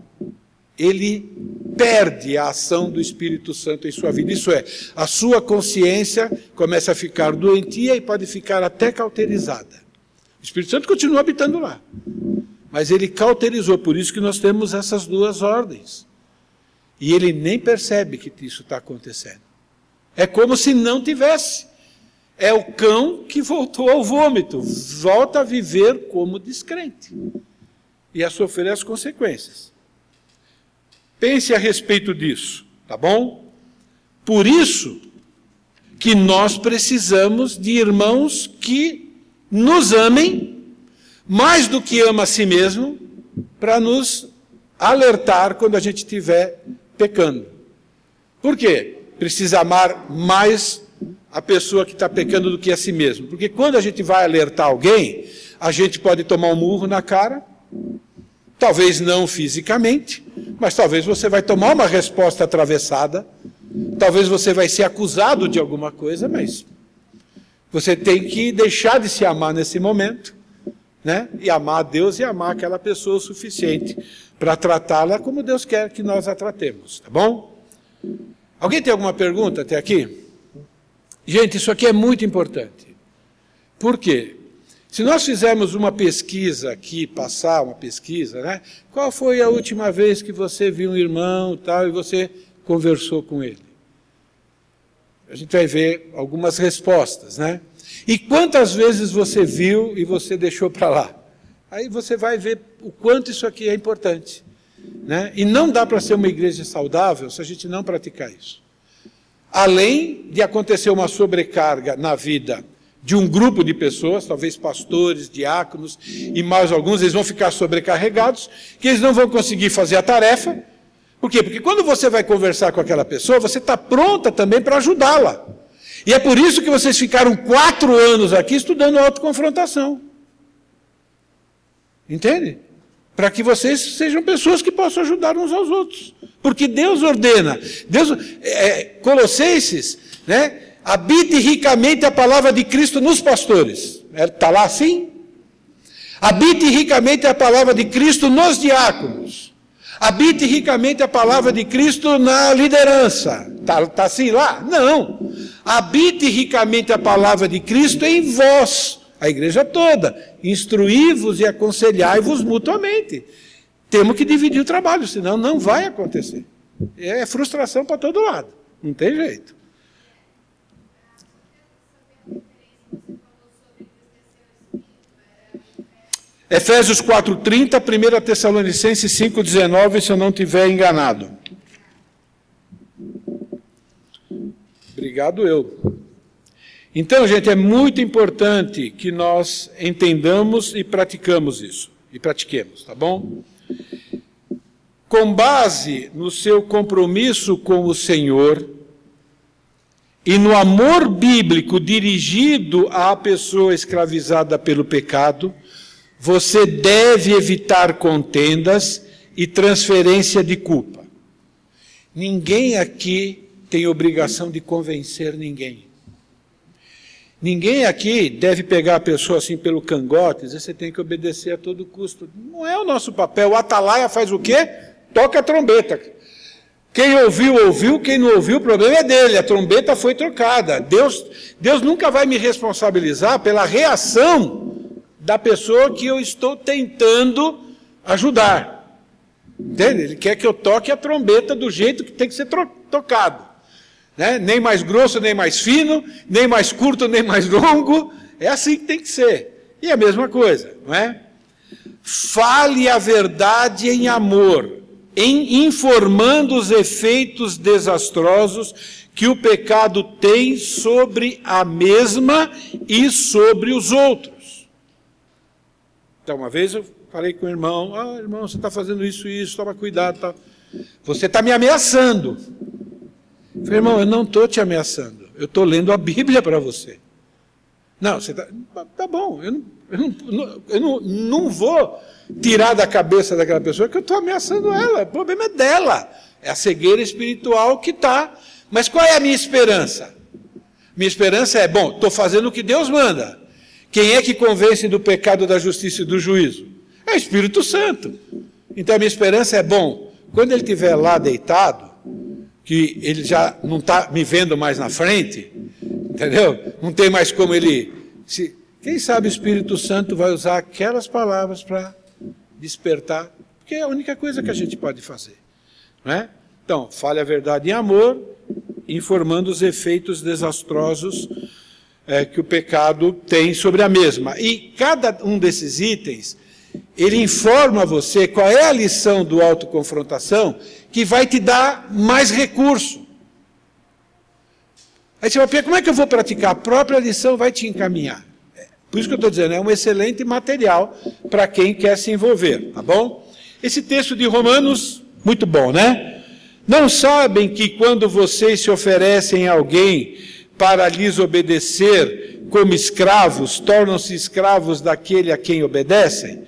ele perde a ação do Espírito Santo em sua vida. Isso é, a sua consciência começa a ficar doentia e pode ficar até cauterizada. O Espírito Santo continua habitando lá, mas ele cauterizou, por isso que nós temos essas duas ordens. E ele nem percebe que isso está acontecendo. É como se não tivesse. É o cão que voltou ao vômito, volta a viver como descrente e a sofrer as consequências. Pense a respeito disso, tá bom? Por isso que nós precisamos de irmãos que nos amem mais do que ama a si mesmo, para nos alertar quando a gente estiver pecando. Por quê? Precisa amar mais a pessoa que está pecando do que a si mesmo. Porque quando a gente vai alertar alguém, a gente pode tomar um murro na cara, Talvez não fisicamente, mas talvez você vai tomar uma resposta atravessada, talvez você vai ser acusado de alguma coisa, mas você tem que deixar de se amar nesse momento, né? E amar a Deus e amar aquela pessoa o suficiente para tratá-la como Deus quer que nós a tratemos, tá bom? Alguém tem alguma pergunta até aqui? Gente, isso aqui é muito importante. Por quê? Se nós fizermos uma pesquisa aqui, passar uma pesquisa, né? Qual foi a última vez que você viu um irmão tal e você conversou com ele? A gente vai ver algumas respostas, né? E quantas vezes você viu e você deixou para lá? Aí você vai ver o quanto isso aqui é importante. Né? E não dá para ser uma igreja saudável se a gente não praticar isso. Além de acontecer uma sobrecarga na vida de um grupo de pessoas, talvez pastores, diáconos e mais alguns, eles vão ficar sobrecarregados, que eles não vão conseguir fazer a tarefa. Por quê? Porque quando você vai conversar com aquela pessoa, você está pronta também para ajudá-la. E é por isso que vocês ficaram quatro anos aqui estudando autoconfrontação. Entende? Para que vocês sejam pessoas que possam ajudar uns aos outros. Porque Deus ordena. Deus, é, Colossenses, né? Habite ricamente a palavra de Cristo nos pastores. Está é, lá assim? Habite ricamente a palavra de Cristo nos diáconos. Habite ricamente a palavra de Cristo na liderança. Está tá assim lá? Não. Habite ricamente a palavra de Cristo em vós, a igreja toda. Instruí-vos e aconselhai-vos mutuamente. Temos que dividir o trabalho, senão não vai acontecer. É frustração para todo lado. Não tem jeito. Efésios 4:30, 1 Tessalonicenses 5:19, se eu não tiver enganado. Obrigado eu. Então, gente, é muito importante que nós entendamos e praticamos isso. E pratiquemos, tá bom? Com base no seu compromisso com o Senhor e no amor bíblico dirigido à pessoa escravizada pelo pecado, você deve evitar contendas e transferência de culpa. Ninguém aqui tem obrigação de convencer ninguém. Ninguém aqui deve pegar a pessoa assim pelo cangote e dizer você tem que obedecer a todo custo. Não é o nosso papel. O atalaia faz o quê? Toca a trombeta. Quem ouviu, ouviu. Quem não ouviu, o problema é dele. A trombeta foi trocada. Deus, Deus nunca vai me responsabilizar pela reação da pessoa que eu estou tentando ajudar. Entende? Ele quer que eu toque a trombeta do jeito que tem que ser tocado. Né? Nem mais grosso, nem mais fino, nem mais curto, nem mais *laughs* longo. É assim que tem que ser. E a mesma coisa, não é? Fale a verdade em amor, em informando os efeitos desastrosos que o pecado tem sobre a mesma e sobre os outros. Então, uma vez eu falei com o irmão: Ah, irmão, você está fazendo isso e isso, toma cuidado. Tá. Você está me ameaçando. Eu falei, irmão, eu não estou te ameaçando. Eu estou lendo a Bíblia para você. Não, você está. Tá bom, eu, não, eu, não, eu não, não vou tirar da cabeça daquela pessoa que eu estou ameaçando ela. O problema é dela. É a cegueira espiritual que está. Mas qual é a minha esperança? Minha esperança é, bom, estou fazendo o que Deus manda. Quem é que convence do pecado, da justiça e do juízo? É o Espírito Santo. Então a minha esperança é bom, quando ele estiver lá deitado, que ele já não está me vendo mais na frente, entendeu? Não tem mais como ele. Se, quem sabe o Espírito Santo vai usar aquelas palavras para despertar, porque é a única coisa que a gente pode fazer. Não é? Então, fale a verdade em amor, informando os efeitos desastrosos é, que o pecado tem sobre a mesma. E cada um desses itens, ele informa você qual é a lição do autoconfrontação que vai te dar mais recurso. Aí você vai como é que eu vou praticar? A própria lição vai te encaminhar. É, por isso que eu estou dizendo, é um excelente material para quem quer se envolver, tá bom? Esse texto de Romanos, muito bom, né? Não sabem que quando vocês se oferecem a alguém para lhes obedecer como escravos, tornam-se escravos daquele a quem obedecem?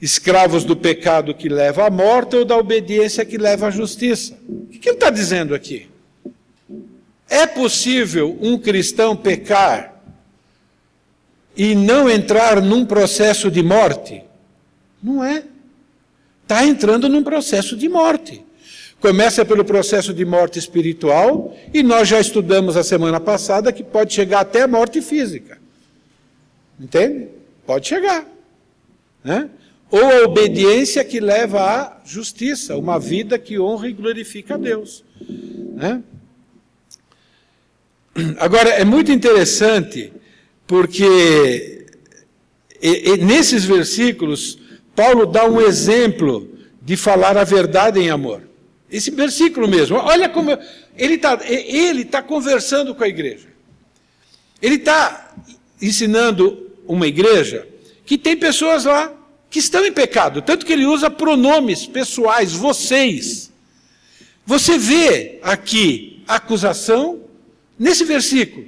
Escravos do pecado que leva à morte ou da obediência que leva à justiça? O que ele está dizendo aqui? É possível um cristão pecar e não entrar num processo de morte? Não é. Está entrando num processo de morte. Começa pelo processo de morte espiritual, e nós já estudamos a semana passada que pode chegar até a morte física. Entende? Pode chegar. Né? Ou a obediência que leva à justiça, uma vida que honra e glorifica a Deus. Né? Agora, é muito interessante, porque e, e, nesses versículos, Paulo dá um exemplo de falar a verdade em amor. Esse versículo mesmo. Olha como ele está ele tá conversando com a igreja. Ele está ensinando uma igreja que tem pessoas lá que estão em pecado, tanto que ele usa pronomes pessoais, vocês. Você vê aqui acusação, nesse versículo.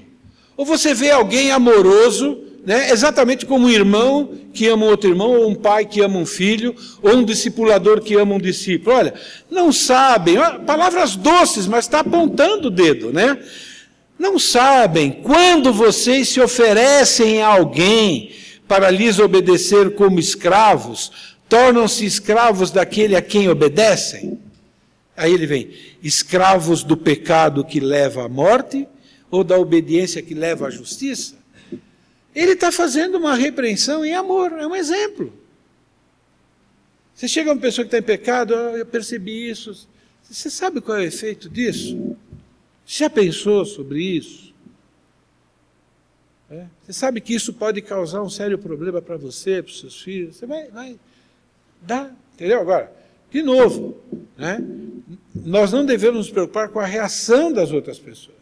Ou você vê alguém amoroso, né, exatamente como um irmão que ama outro irmão, ou um pai que ama um filho, ou um discipulador que ama um discípulo. Olha, não sabem, palavras doces, mas está apontando o dedo, né? Não sabem quando vocês se oferecem a alguém para lhes obedecer como escravos, tornam-se escravos daquele a quem obedecem? Aí ele vem: escravos do pecado que leva à morte ou da obediência que leva à justiça? Ele está fazendo uma repreensão em amor, é um exemplo. Você chega a uma pessoa que está em pecado, oh, eu percebi isso. Você sabe qual é o efeito disso? Já pensou sobre isso? É? Você sabe que isso pode causar um sério problema para você, para os seus filhos. Você vai, vai dar, entendeu? Agora, de novo, né? nós não devemos nos preocupar com a reação das outras pessoas.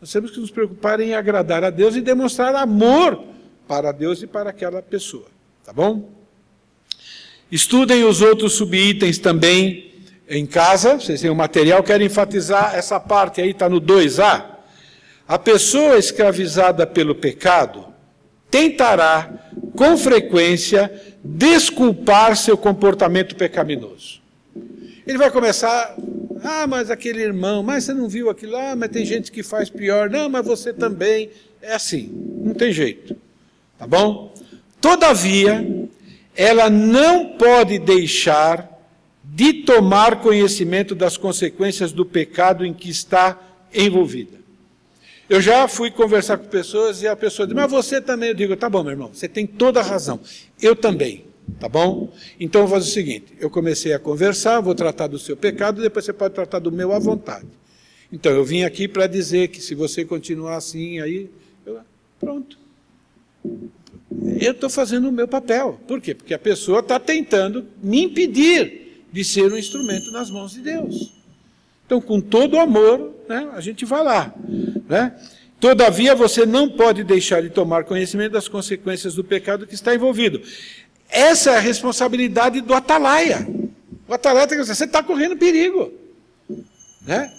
Nós temos que nos preocupar em agradar a Deus e demonstrar amor para Deus e para aquela pessoa. Tá bom? Estudem os outros subitens também em casa. Vocês têm o material, quero enfatizar essa parte aí, está no 2A. A pessoa escravizada pelo pecado tentará, com frequência, desculpar seu comportamento pecaminoso. Ele vai começar, ah, mas aquele irmão, mas você não viu aquilo lá, ah, mas tem gente que faz pior, não, mas você também. É assim, não tem jeito. Tá bom? Todavia, ela não pode deixar de tomar conhecimento das consequências do pecado em que está envolvida. Eu já fui conversar com pessoas e a pessoa diz, mas você também. Eu digo, tá bom, meu irmão, você tem toda a razão. Eu também, tá bom? Então eu vou fazer o seguinte: eu comecei a conversar, vou tratar do seu pecado, depois você pode tratar do meu à vontade. Então eu vim aqui para dizer que se você continuar assim, aí. Eu, pronto. Eu estou fazendo o meu papel. Por quê? Porque a pessoa está tentando me impedir de ser um instrumento nas mãos de Deus. Então, com todo o amor, né, a gente vai lá. Né? Todavia, você não pode deixar de tomar conhecimento das consequências do pecado que está envolvido. Essa é a responsabilidade do atalaia. O atalaia tem que dizer, você está correndo perigo. Né?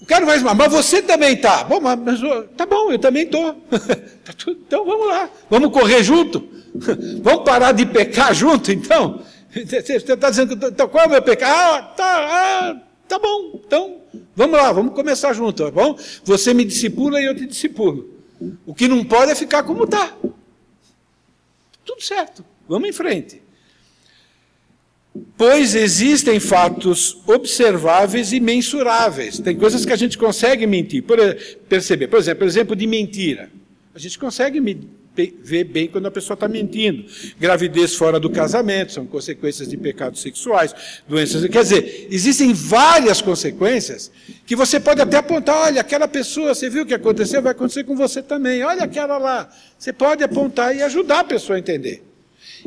O cara vai dizer, mas você também está. Bom, mas, mas tá bom, eu também estou. *laughs* Tá então vamos lá, vamos correr junto. *laughs* vamos parar de pecar junto, então. *laughs* Você está dizendo, então, qual é o meu pecado? Ah, tá, ah, Tá bom, então vamos lá, vamos começar junto, tá bom? Você me discipula e eu te discipulo. O que não pode é ficar como está. Tudo certo, vamos em frente. Pois existem fatos observáveis e mensuráveis. Tem coisas que a gente consegue mentir, por, perceber. Por exemplo, exemplo de mentira. A gente consegue vê bem quando a pessoa está mentindo. Gravidez fora do casamento, são consequências de pecados sexuais, doenças. Quer dizer, existem várias consequências que você pode até apontar: olha, aquela pessoa, você viu o que aconteceu, vai acontecer com você também. Olha aquela lá. Você pode apontar e ajudar a pessoa a entender.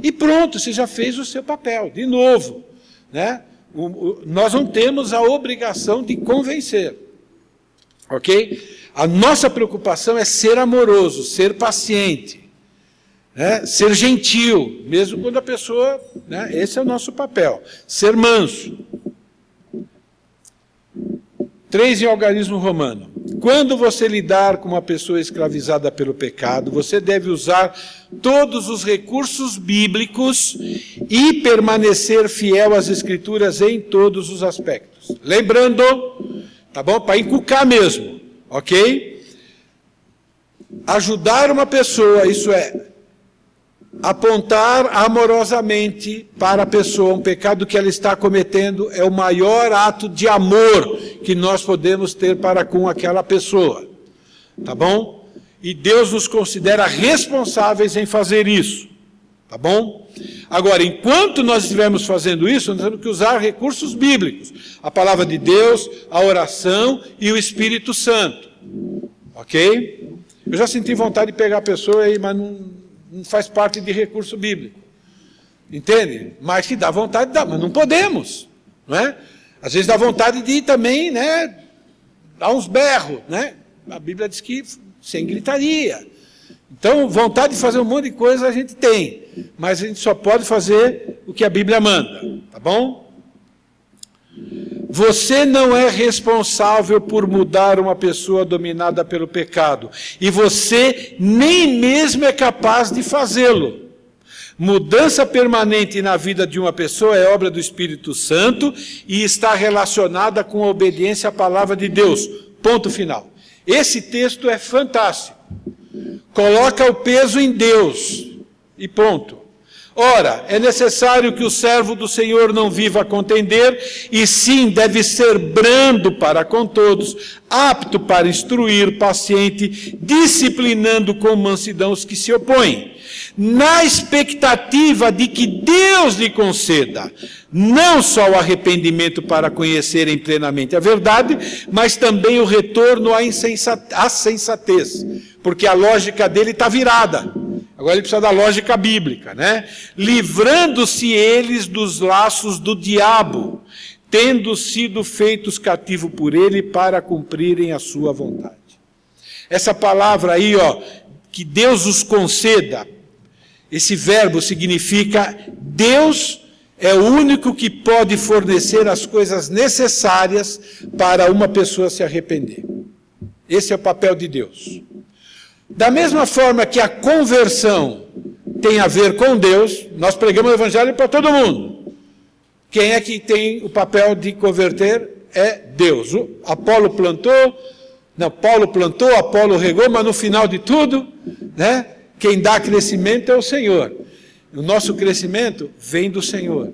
E pronto, você já fez o seu papel. De novo, né? O, o, nós não temos a obrigação de convencer. Ok? A nossa preocupação é ser amoroso, ser paciente. Né? Ser gentil, mesmo quando a pessoa. Né? Esse é o nosso papel. Ser manso. Três em algarismo romano. Quando você lidar com uma pessoa escravizada pelo pecado, você deve usar todos os recursos bíblicos e permanecer fiel às Escrituras em todos os aspectos. Lembrando, tá bom? Para encucar mesmo, ok? Ajudar uma pessoa, isso é, apontar amorosamente para a pessoa um pecado que ela está cometendo é o maior ato de amor que nós podemos ter para com aquela pessoa. Tá bom? E Deus nos considera responsáveis em fazer isso. Tá bom? Agora, enquanto nós estivermos fazendo isso, nós temos que usar recursos bíblicos: a palavra de Deus, a oração e o Espírito Santo. Ok? Eu já senti vontade de pegar a pessoa aí, mas não, faz parte de recurso bíblico. Entende? Mas que dá vontade, dá, mas não podemos. Não é? Às vezes dá vontade de ir também, né? Dar uns berros, né? A Bíblia diz que sem gritaria. Então, vontade de fazer um monte de coisa a gente tem, mas a gente só pode fazer o que a Bíblia manda, tá bom? Você não é responsável por mudar uma pessoa dominada pelo pecado. E você nem mesmo é capaz de fazê-lo. Mudança permanente na vida de uma pessoa é obra do Espírito Santo e está relacionada com a obediência à palavra de Deus. Ponto final. Esse texto é fantástico. Coloca o peso em Deus e ponto. Ora, é necessário que o servo do Senhor não viva a contender, e sim deve ser brando para com todos, apto para instruir, paciente, disciplinando com mansidão os que se opõem, na expectativa de que Deus lhe conceda não só o arrependimento para conhecerem plenamente a verdade, mas também o retorno à, sensatez, porque a lógica dele está virada. Agora ele precisa da lógica bíblica, né? Livrando-se eles dos laços do diabo, tendo sido feitos cativo por ele para cumprirem a sua vontade. Essa palavra aí, ó, que Deus os conceda, esse verbo significa Deus é o único que pode fornecer as coisas necessárias para uma pessoa se arrepender. Esse é o papel de Deus. Da mesma forma que a conversão tem a ver com Deus, nós pregamos o Evangelho para todo mundo. Quem é que tem o papel de converter? É Deus. O Apolo plantou, não, Paulo plantou, Apolo regou, mas no final de tudo, né, quem dá crescimento é o Senhor. O nosso crescimento vem do Senhor.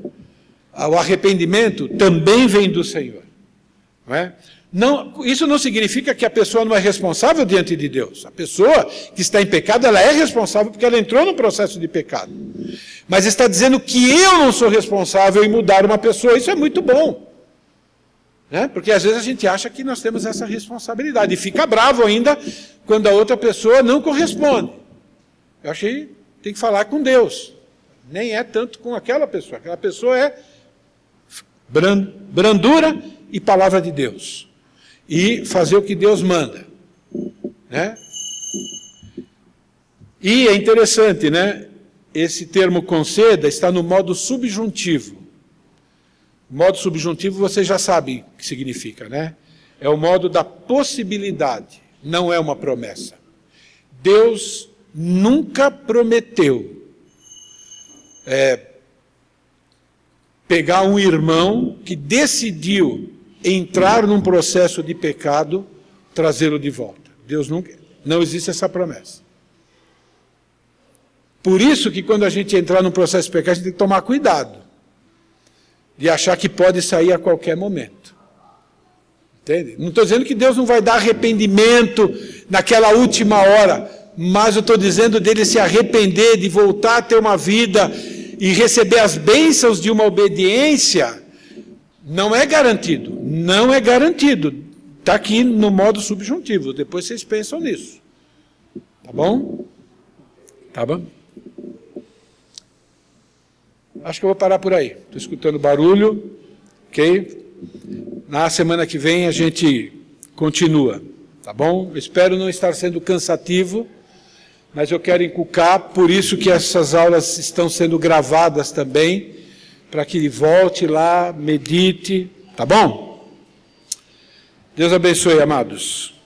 O arrependimento também vem do Senhor. Não é? Não, isso não significa que a pessoa não é responsável diante de Deus. A pessoa que está em pecado, ela é responsável porque ela entrou no processo de pecado. Mas está dizendo que eu não sou responsável em mudar uma pessoa. Isso é muito bom. Né? Porque às vezes a gente acha que nós temos essa responsabilidade e fica bravo ainda quando a outra pessoa não corresponde. Eu achei tem que falar com Deus. Nem é tanto com aquela pessoa. Aquela pessoa é brandura e palavra de Deus e fazer o que Deus manda. Né? E é interessante, né? Esse termo conceda está no modo subjuntivo. Modo subjuntivo você já sabe o que significa, né? É o modo da possibilidade, não é uma promessa. Deus nunca prometeu é, pegar um irmão que decidiu entrar num processo de pecado, trazê-lo de volta. Deus nunca. Não existe essa promessa. Por isso que quando a gente entrar num processo de pecado, a gente tem que tomar cuidado. De achar que pode sair a qualquer momento. Entende? Não estou dizendo que Deus não vai dar arrependimento naquela última hora, mas eu estou dizendo dele se arrepender, de voltar a ter uma vida e receber as bênçãos de uma obediência não é garantido. Não é garantido. Está aqui no modo subjuntivo. Depois vocês pensam nisso. Tá bom? Tá bom? Acho que eu vou parar por aí. Estou escutando barulho. Ok? Na semana que vem a gente continua. Tá bom? espero não estar sendo cansativo, mas eu quero inculcar, por isso que essas aulas estão sendo gravadas também para que ele volte lá, medite, tá bom? Deus abençoe, amados.